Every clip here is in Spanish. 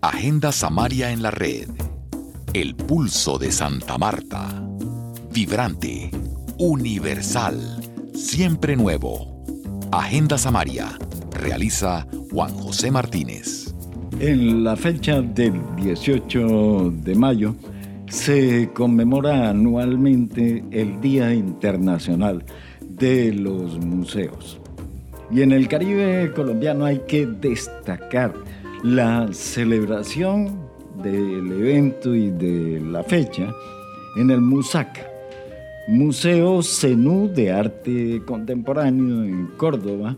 Agenda Samaria en la red. El pulso de Santa Marta. Vibrante, universal, siempre nuevo. Agenda Samaria. Realiza Juan José Martínez. En la fecha del 18 de mayo se conmemora anualmente el Día Internacional de los Museos. Y en el Caribe colombiano hay que destacar la celebración del evento y de la fecha en el MUSAC, Museo Zenú de Arte Contemporáneo en Córdoba,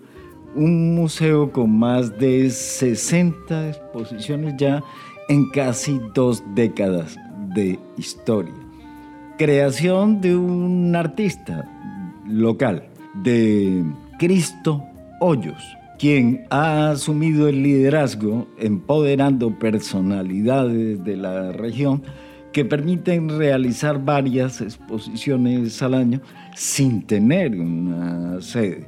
un museo con más de 60 exposiciones ya en casi dos décadas de historia. Creación de un artista local, de Cristo Hoyos, quien ha asumido el liderazgo empoderando personalidades de la región que permiten realizar varias exposiciones al año sin tener una sede,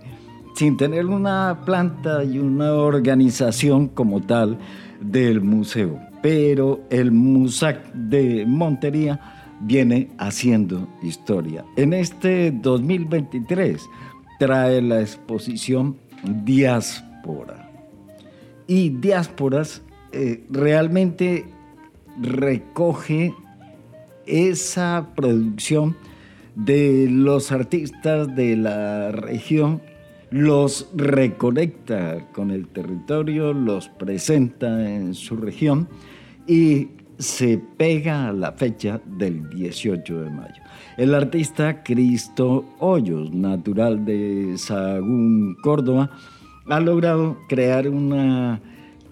sin tener una planta y una organización como tal del museo. Pero el MUSAC de Montería viene haciendo historia. En este 2023 trae la exposición Diáspora. Y Diásporas eh, realmente recoge esa producción de los artistas de la región, los reconecta con el territorio, los presenta en su región y se pega a la fecha del 18 de mayo. El artista Cristo Hoyos, natural de Sagún, Córdoba, ha logrado crear una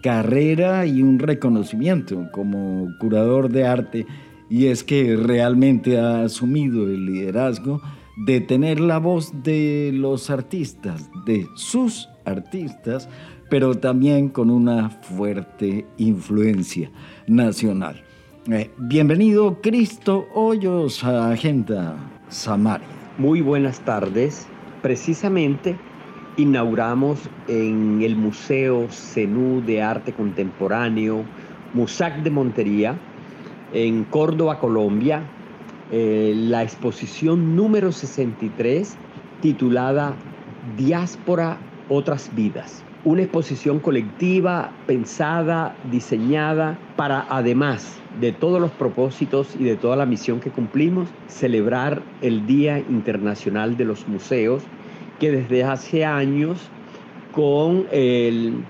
carrera y un reconocimiento como curador de arte y es que realmente ha asumido el liderazgo de tener la voz de los artistas, de sus artistas, pero también con una fuerte influencia nacional. Eh, bienvenido Cristo Hoyos a Agenda Samaria. Muy buenas tardes. Precisamente inauguramos en el Museo Zenú de Arte Contemporáneo, Musac de Montería, en Córdoba, Colombia, eh, la exposición número 63 titulada Diáspora, otras vidas. Una exposición colectiva, pensada, diseñada para, además de todos los propósitos y de toda la misión que cumplimos, celebrar el Día Internacional de los Museos, que desde hace años, con el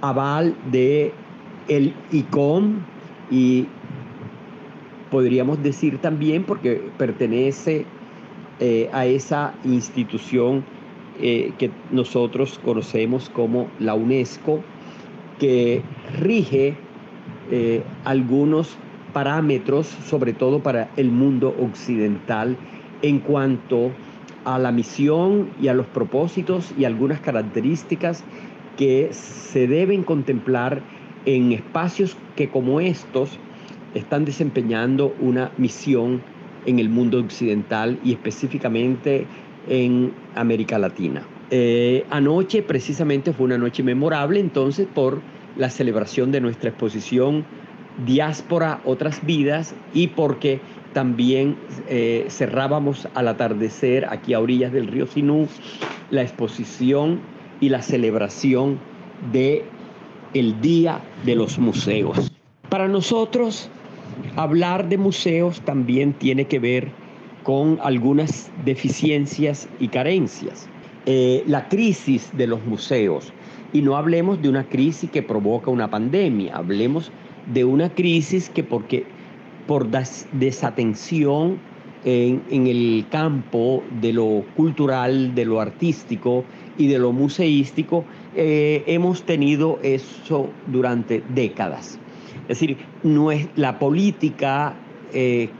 aval de el ICOM y podríamos decir también, porque pertenece eh, a esa institución eh, que nosotros conocemos como la UNESCO, que rige eh, algunos parámetros, sobre todo para el mundo occidental, en cuanto a la misión y a los propósitos y algunas características que se deben contemplar en espacios que como estos están desempeñando una misión en el mundo occidental y específicamente en América Latina. Eh, anoche precisamente fue una noche memorable entonces por la celebración de nuestra exposición Diáspora, otras vidas y porque también eh, cerrábamos al atardecer aquí a orillas del río Sinú la exposición y la celebración de el Día de los Museos. Para nosotros hablar de museos también tiene que ver con algunas deficiencias y carencias. Eh, la crisis de los museos, y no hablemos de una crisis que provoca una pandemia, hablemos de una crisis que porque por desatención en, el campo de lo cultural, de lo artístico y de lo museístico, eh, hemos tenido eso durante décadas. Es decir, no es la política eh,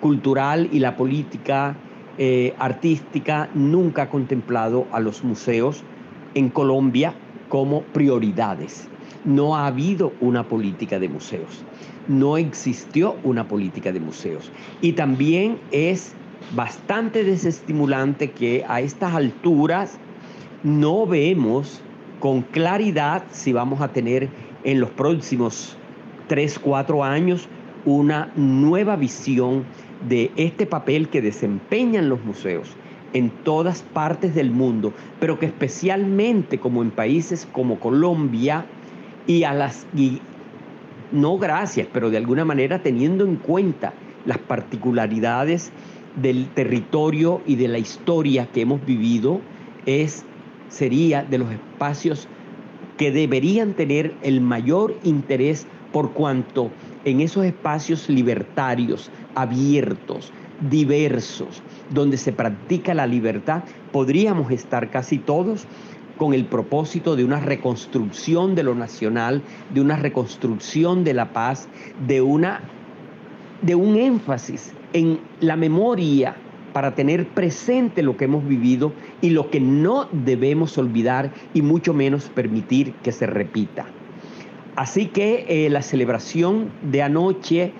cultural y la política eh, artística nunca ha contemplado a los museos en Colombia como prioridades. No ha habido una política de museos, no existió una política de museos. Y también es bastante desestimulante que a estas alturas no vemos con claridad si vamos a tener en los próximos tres, cuatro años una nueva visión de este papel que desempeñan los museos en todas partes del mundo, pero que especialmente como en países como Colombia y a las no gracias, pero de alguna manera teniendo en cuenta las particularidades del territorio y de la historia que hemos vivido, es sería de los espacios que deberían tener el mayor interés por cuanto en esos espacios libertarios, abiertos, diversos, donde se practica la libertad, podríamos estar casi todos con el propósito de una reconstrucción de lo nacional, de una reconstrucción de la paz, de, una, de un énfasis en la memoria para tener presente lo que hemos vivido y lo que no debemos olvidar y mucho menos permitir que se repita. Así que eh, la celebración de anoche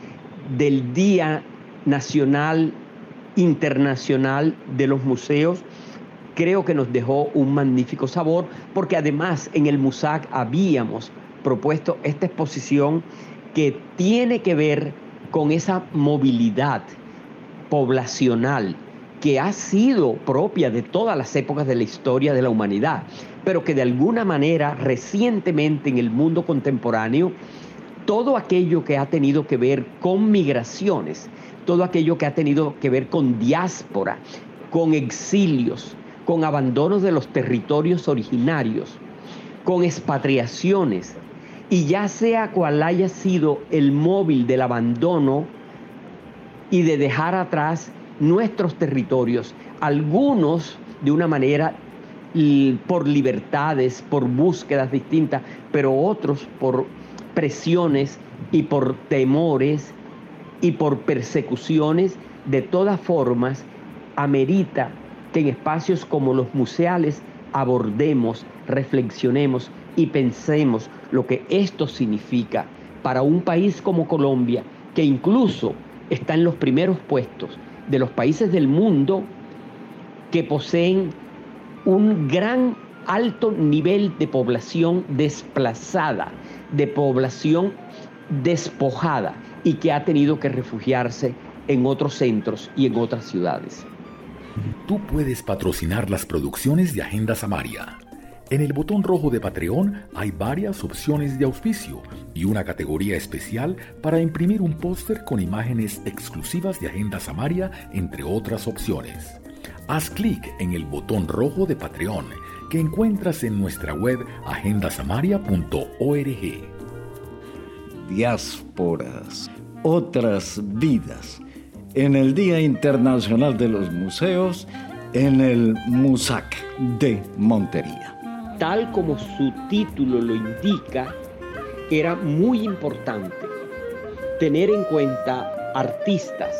del Día Nacional Internacional de los Museos creo que nos dejó un magnífico sabor, porque además en el MUSAC habíamos propuesto esta exposición que tiene que ver con esa movilidad poblacional que ha sido propia de todas las épocas de la historia de la humanidad, pero que de alguna manera recientemente en el mundo contemporáneo, todo aquello que ha tenido que ver con migraciones, todo aquello que ha tenido que ver con diáspora, con exilios, con abandonos de los territorios originarios, con expatriaciones, y ya sea cual haya sido el móvil del abandono y de dejar atrás nuestros territorios, algunos de una manera por libertades, por búsquedas distintas, pero otros por presiones y por temores y por persecuciones, de todas formas, amerita que en espacios como los museales abordemos, reflexionemos y pensemos lo que esto significa para un país como Colombia, que incluso está en los primeros puestos de los países del mundo que poseen un gran alto nivel de población desplazada, de población despojada y que ha tenido que refugiarse en otros centros y en otras ciudades. Tú puedes patrocinar las producciones de Agenda Samaria. En el botón rojo de Patreon hay varias opciones de auspicio y una categoría especial para imprimir un póster con imágenes exclusivas de Agenda Samaria, entre otras opciones. Haz clic en el botón rojo de Patreon que encuentras en nuestra web agendasamaria.org. Diásporas, otras vidas en el Día Internacional de los Museos en el MUSAC de Montería. Tal como su título lo indica, era muy importante tener en cuenta artistas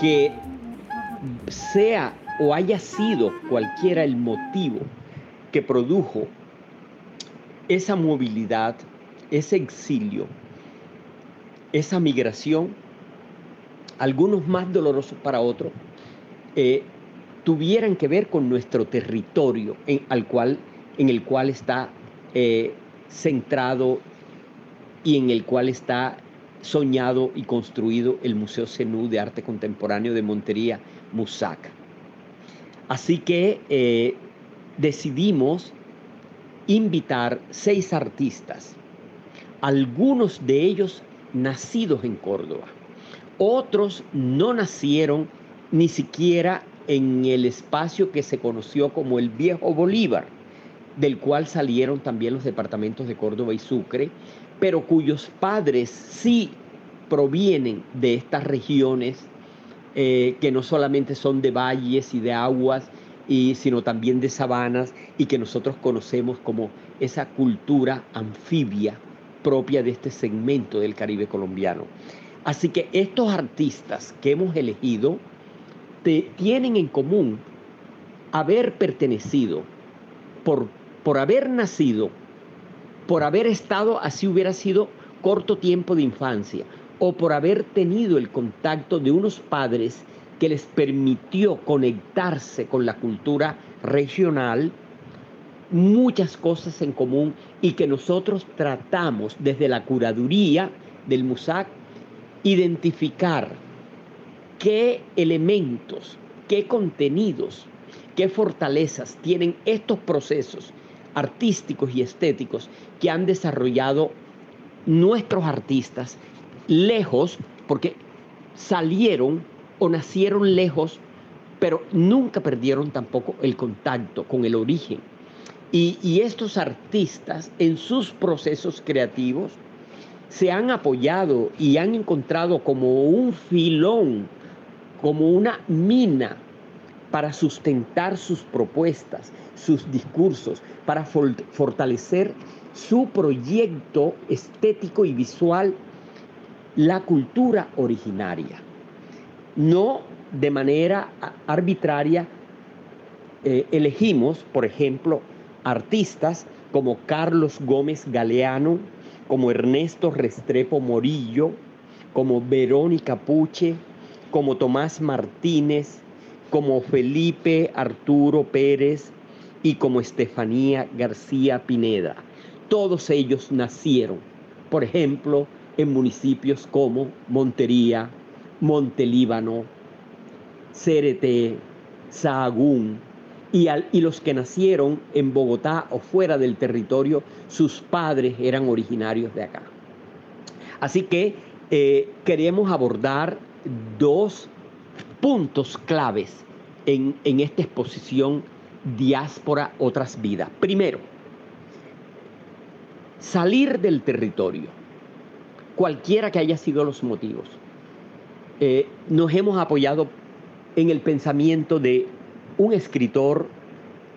que sea o haya sido cualquiera el motivo que produjo esa movilidad, ese exilio, esa migración, algunos más dolorosos para otros, eh, tuvieran que ver con nuestro territorio en, al cual, en el cual está eh, centrado y en el cual está soñado y construido el Museo Zenú de Arte Contemporáneo de Montería, MUSAC. Así que eh, decidimos invitar seis artistas, algunos de ellos nacidos en Córdoba. Otros no nacieron ni siquiera en el espacio que se conoció como el Viejo Bolívar, del cual salieron también los departamentos de Córdoba y Sucre, pero cuyos padres sí provienen de estas regiones eh, que no solamente son de valles y de aguas, y, sino también de sabanas y que nosotros conocemos como esa cultura anfibia propia de este segmento del Caribe colombiano. Así que estos artistas que hemos elegido tienen en común haber pertenecido, por, por haber nacido, por haber estado, así hubiera sido corto tiempo de infancia, o por haber tenido el contacto de unos padres que les permitió conectarse con la cultura regional muchas cosas en común y que nosotros tratamos desde la curaduría del MUSAC identificar qué elementos, qué contenidos, qué fortalezas tienen estos procesos artísticos y estéticos que han desarrollado nuestros artistas lejos, porque salieron o nacieron lejos, pero nunca perdieron tampoco el contacto con el origen. Y, estos artistas en sus procesos creativos se han apoyado y han encontrado como un filón, como una mina para sustentar sus propuestas, sus discursos, para fortalecer su proyecto estético y visual, la cultura originaria. No de manera arbitraria eh, elegimos, por ejemplo, artistas como Carlos Gómez Galeano, como Ernesto Restrepo Morillo, como Verónica Puche, como Tomás Martínez, como Felipe Arturo Pérez y como Estefanía García Pineda. Todos ellos nacieron, por ejemplo, en municipios como Montería, Montelíbano, Cereté, Sahagún, y, y, los que nacieron en Bogotá o fuera del territorio, sus padres eran originarios de acá. Así que eh, queremos abordar dos puntos claves en, en esta exposición Diáspora, otras vidas. Primero, salir del territorio, cualquiera que haya sido los motivos. Eh, nos hemos apoyado en el pensamiento de un escritor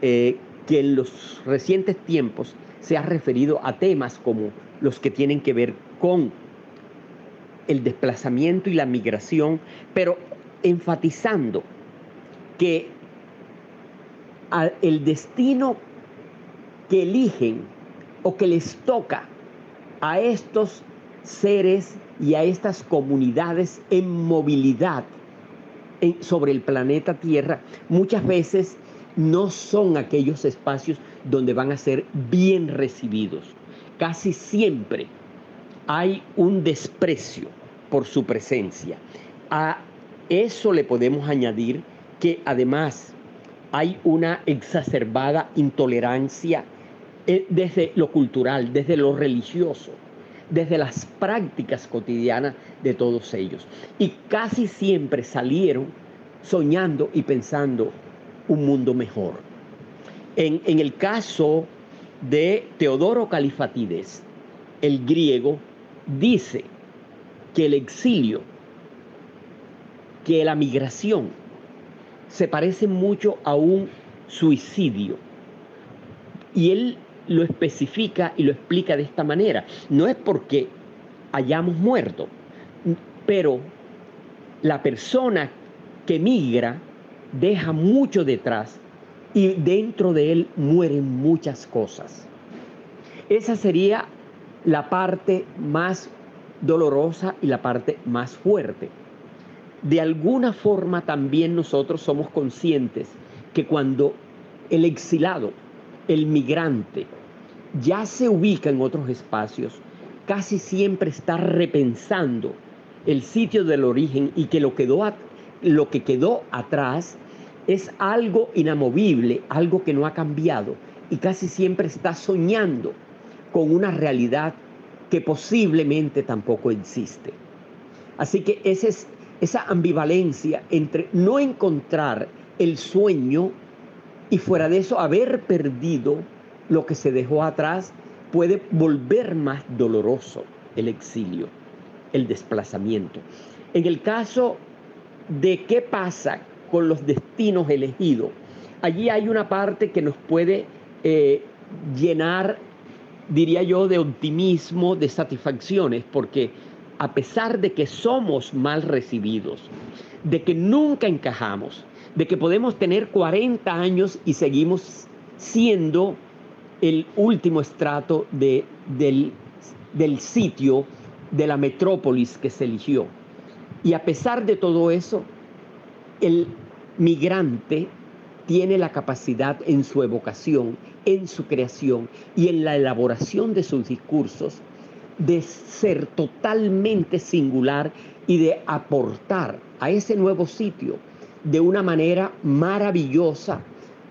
eh, que en los recientes tiempos se ha referido a temas como los que tienen que ver con el desplazamiento y la migración, pero enfatizando que el destino que eligen o que les toca a estos seres y a estas comunidades en movilidad sobre el planeta Tierra, muchas veces no son aquellos espacios donde van a ser bien recibidos. Casi siempre hay un desprecio por su presencia. A eso le podemos añadir que además hay una exacerbada intolerancia eh, desde lo cultural, desde lo religioso, desde las prácticas cotidianas de todos ellos. Y casi siempre salieron soñando y pensando un mundo mejor. En, en el caso de Teodoro Califatides, el griego, dice que el exilio, que la migración, se parece mucho a un suicidio. Y él lo especifica y lo explica de esta manera. No es porque hayamos muerto, pero la persona que migra deja mucho detrás y dentro de él mueren muchas cosas. Esa sería la parte más dolorosa y la parte más fuerte. De alguna forma también nosotros somos conscientes que cuando el exilado, el migrante, ya se ubica en otros espacios, casi siempre está repensando el sitio del origen y que lo, quedó lo que quedó atrás es algo inamovible, algo que no ha cambiado y casi siempre está soñando con una realidad que posiblemente tampoco existe. Así que esa es esa ambivalencia entre no encontrar el sueño y fuera de eso haber perdido lo que se dejó atrás puede volver más doloroso el exilio, el desplazamiento. En el caso de qué pasa con los destinos elegidos, allí hay una parte que nos puede eh, llenar, diría yo, de optimismo, de satisfacciones, porque a pesar de que somos mal recibidos, de que nunca encajamos, de que podemos tener 40 años y seguimos siendo el último estrato de, del, del sitio, de la metrópolis que se eligió. Y a pesar de todo eso, el migrante tiene la capacidad en su evocación, en su creación y en la elaboración de sus discursos de ser totalmente singular y de aportar a ese nuevo sitio de una manera maravillosa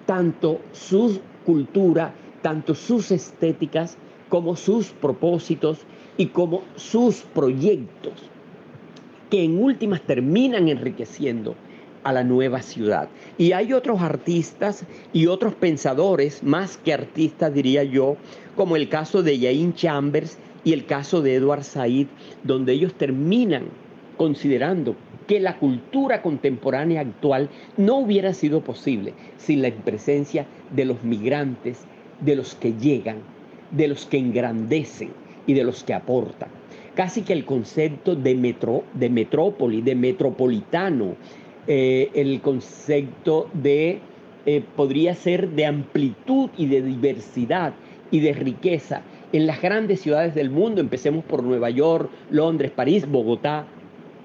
tanto su cultura, tanto sus estéticas, como sus propósitos y como sus proyectos, que en últimas terminan enriqueciendo a la nueva ciudad. Y hay otros artistas y otros pensadores, más que artistas diría yo, como el caso de Jain Chambers y el caso de Edward Said, donde ellos terminan considerando que la cultura contemporánea actual no hubiera sido posible sin la presencia de los migrantes, de los que llegan, de los que engrandecen y de los que aportan. Casi que el concepto de, metro, de metrópoli, de metropolitano, eh, el concepto de, eh, podría ser de amplitud y de diversidad y de riqueza en las grandes ciudades del mundo, empecemos por Nueva York, Londres, París, Bogotá,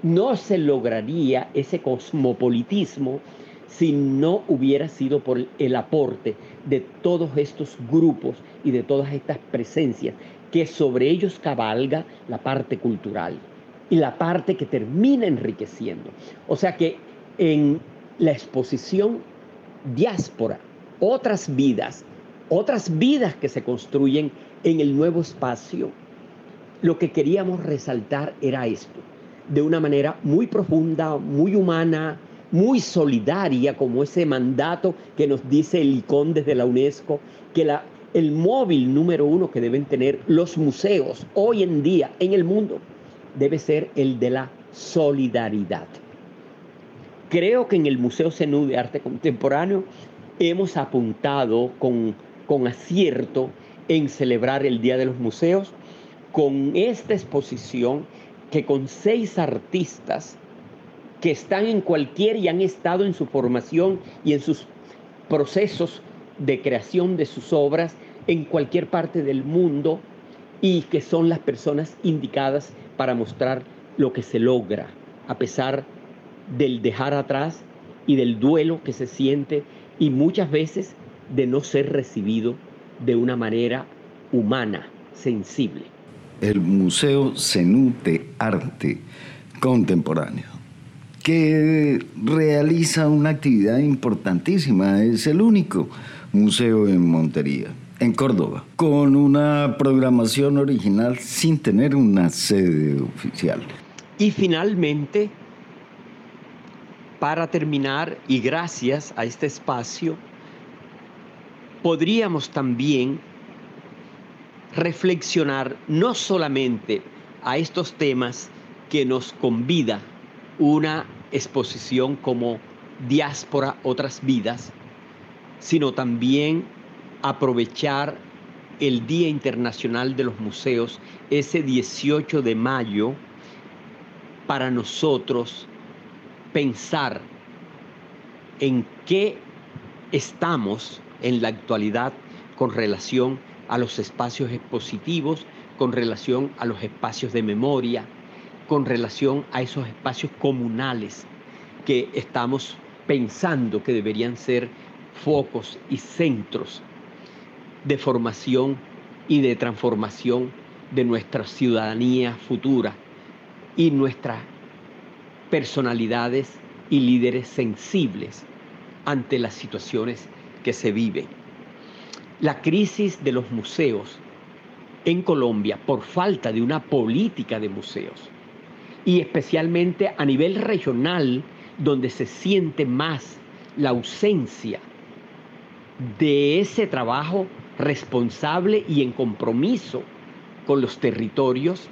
no se lograría ese cosmopolitismo si no hubiera sido por el aporte de todos estos grupos y de todas estas presencias que sobre ellos cabalga la parte cultural y la parte que termina enriqueciendo. O sea que en la exposición diáspora, otras vidas, otras vidas que se construyen en el nuevo espacio, lo que queríamos resaltar era esto, de una manera muy profunda, muy humana, muy solidaria, como ese mandato que nos dice el ICON desde la UNESCO, que el móvil número uno que deben tener los museos hoy en día en el mundo debe ser el de la solidaridad. Creo que en el Museo Zenú de Arte Contemporáneo hemos apuntado con, con acierto en celebrar el Día de los Museos con esta exposición que con seis artistas que están en cualquier y han estado en su formación y en sus procesos de creación de sus obras en cualquier parte del mundo y que son las personas indicadas para mostrar lo que se logra a pesar del dejar atrás y del duelo que se siente y muchas veces de no ser recibido de una manera humana, sensible el Museo Zenú de Arte Contemporáneo, que realiza una actividad importantísima. Es el único museo en Montería, en Córdoba, con una programación original sin tener una sede oficial. Y finalmente, para terminar, y gracias a este espacio, podríamos también reflexionar no solamente a estos temas que nos convida una exposición como Diáspora, otras vidas, sino también aprovechar el Día Internacional de los Museos, ese 18 de mayo, para nosotros pensar en qué estamos en la actualidad con relación a los espacios expositivos, con relación a los espacios de memoria, con relación a esos espacios comunales que estamos pensando que deberían ser focos y centros de formación y de transformación de nuestra ciudadanía futura y nuestras personalidades y líderes sensibles ante las situaciones que se viven. La crisis de los museos en Colombia por falta de una política de museos y especialmente a nivel regional donde se siente más la ausencia de ese trabajo responsable y en compromiso con los territorios,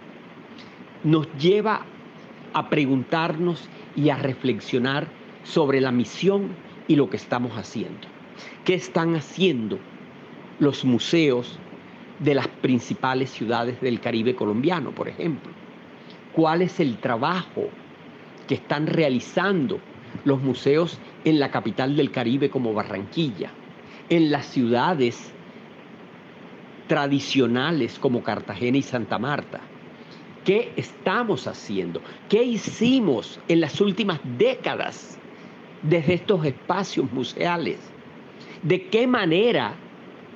nos lleva a preguntarnos y a reflexionar sobre la misión y lo que estamos haciendo. ¿Qué están haciendo los museos de las principales ciudades del Caribe colombiano, por ejemplo. ¿Cuál es el trabajo que están realizando los museos en la capital del Caribe como Barranquilla, en las ciudades tradicionales como Cartagena y Santa Marta? ¿Qué estamos haciendo? ¿Qué hicimos en las últimas décadas desde estos espacios museales? ¿De qué manera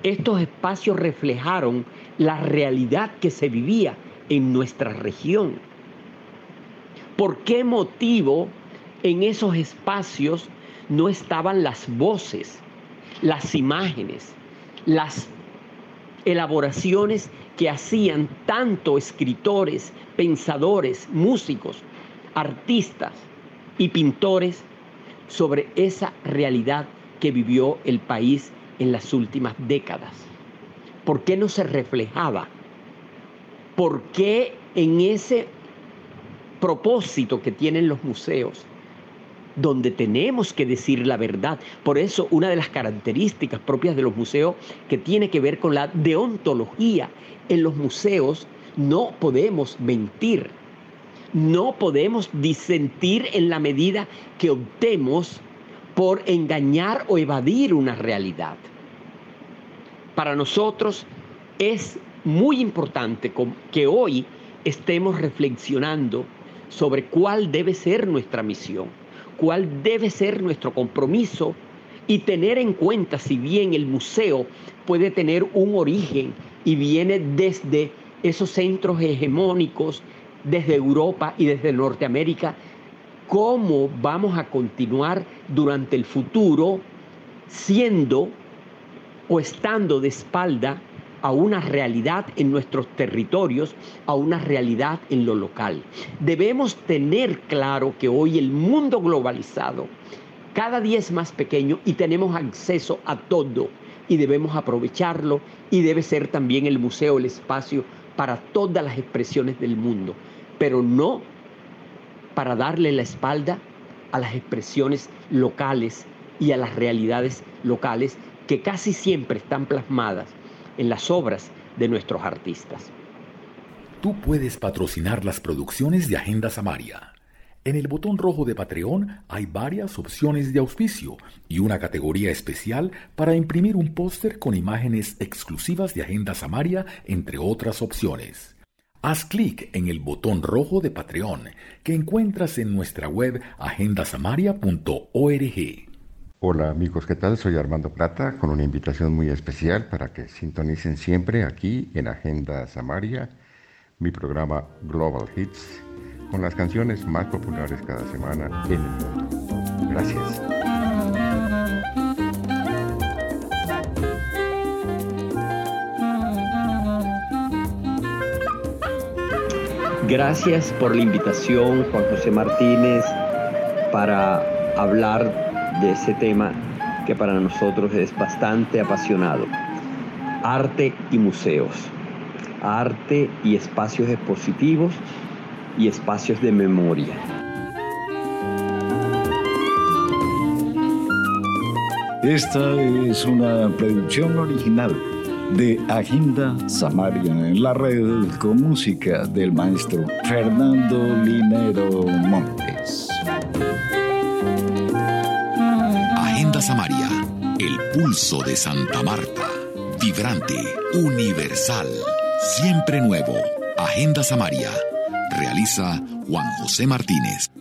estos espacios reflejaron la realidad que se vivía en nuestra región. ¿Por qué motivo en esos espacios no estaban las voces, las imágenes, las elaboraciones que hacían tanto escritores, pensadores, músicos, artistas y pintores sobre esa realidad que vivió el país en las últimas décadas? ¿Por qué no se reflejaba? ¿Por qué en ese propósito que tienen los museos, donde tenemos que decir la verdad. Por eso una de las características propias de los museos que tiene que ver con la deontología. En los museos no podemos mentir, no podemos disentir en la medida que optemos por engañar o evadir una realidad. Para nosotros es muy importante que hoy estemos reflexionando sobre cuál debe ser nuestra misión, cuál debe ser nuestro compromiso y tener en cuenta si bien el museo puede tener un origen y viene desde esos centros hegemónicos, desde Europa y desde Norteamérica, cómo vamos a continuar durante el futuro siendo o estando de espalda a una realidad en nuestros territorios, a una realidad en lo local. Debemos tener claro que hoy el mundo globalizado cada día es más pequeño y tenemos acceso a todo y debemos aprovecharlo y debe ser también el museo el espacio para todas las expresiones del mundo, pero no para darle la espalda a las expresiones locales y a las realidades locales que casi siempre están plasmadas en las obras de nuestros artistas. Tú puedes patrocinar las producciones de Agenda Samaria. En el botón rojo de Patreon hay varias opciones de auspicio y una categoría especial para imprimir un póster con imágenes exclusivas de Agenda Samaria, entre otras opciones. Haz clic en el botón rojo de Patreon que encuentras en nuestra web agendasamaria.org. Hola amigos, ¿qué tal? Soy Armando Plata con una invitación muy especial para que sintonicen siempre aquí en Agenda Samaria, mi programa Global Hits, con las canciones más populares cada semana en el mundo. Gracias. Gracias por la invitación, Juan José Martínez, para hablar de ese tema que para nosotros es bastante apasionado. Arte y museos. Arte y espacios expositivos y espacios de memoria. Esta es una producción original de Agenda Samaria en la red con música del maestro Fernando Linero Montes. Samaria, el pulso de Santa Marta. Vibrante, universal, siempre nuevo. Agenda Samaria. Realiza Juan José Martínez.